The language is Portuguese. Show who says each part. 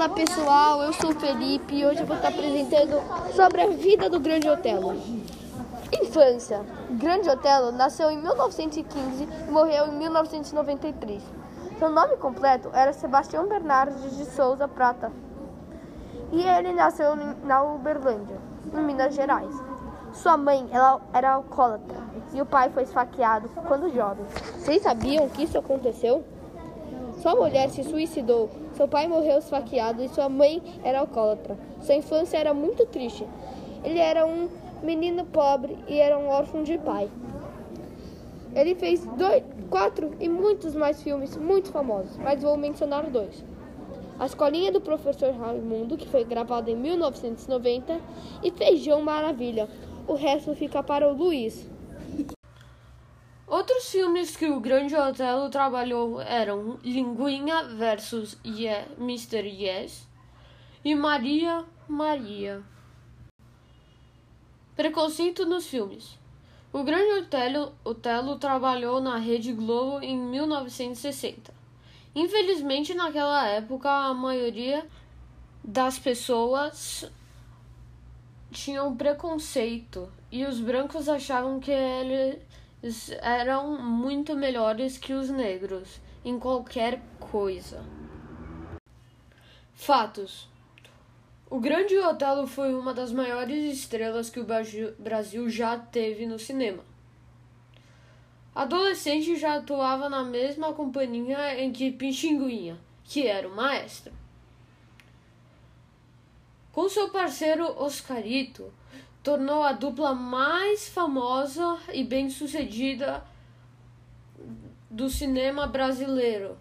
Speaker 1: Olá pessoal, eu sou o Felipe e hoje eu vou estar apresentando sobre a vida do Grande Otelo. Infância. Grande Otelo nasceu em 1915 e morreu em 1993. Seu nome completo era Sebastião Bernardes de Souza Prata. E ele nasceu na Uberlândia, em Minas Gerais. Sua mãe ela era alcoólatra e o pai foi esfaqueado quando jovem. Vocês sabiam que isso aconteceu? Sua mulher se suicidou, seu pai morreu esfaqueado e sua mãe era alcoólatra. Sua infância era muito triste. Ele era um menino pobre e era um órfão de pai. Ele fez dois, quatro e muitos mais filmes muito famosos, mas vou mencionar dois. A Escolinha do Professor Raimundo, que foi gravada em 1990, e Feijão Maravilha. O resto fica para o Luiz.
Speaker 2: Outros filmes que o Grande Otelo trabalhou eram Linguinha versus yeah, Mr. Yes e Maria Maria. Preconceito nos filmes. O Grande Otelo, Otelo trabalhou na Rede Globo em 1960. Infelizmente, naquela época, a maioria das pessoas tinham preconceito e os brancos achavam que ele eram muito melhores que os negros em qualquer coisa. Fatos: O Grande Otelo foi uma das maiores estrelas que o Brasil já teve no cinema. Adolescente já atuava na mesma companhia em que Pichinguinha, que era o maestro. Com seu parceiro Oscarito, tornou a dupla mais famosa e bem-sucedida do cinema brasileiro.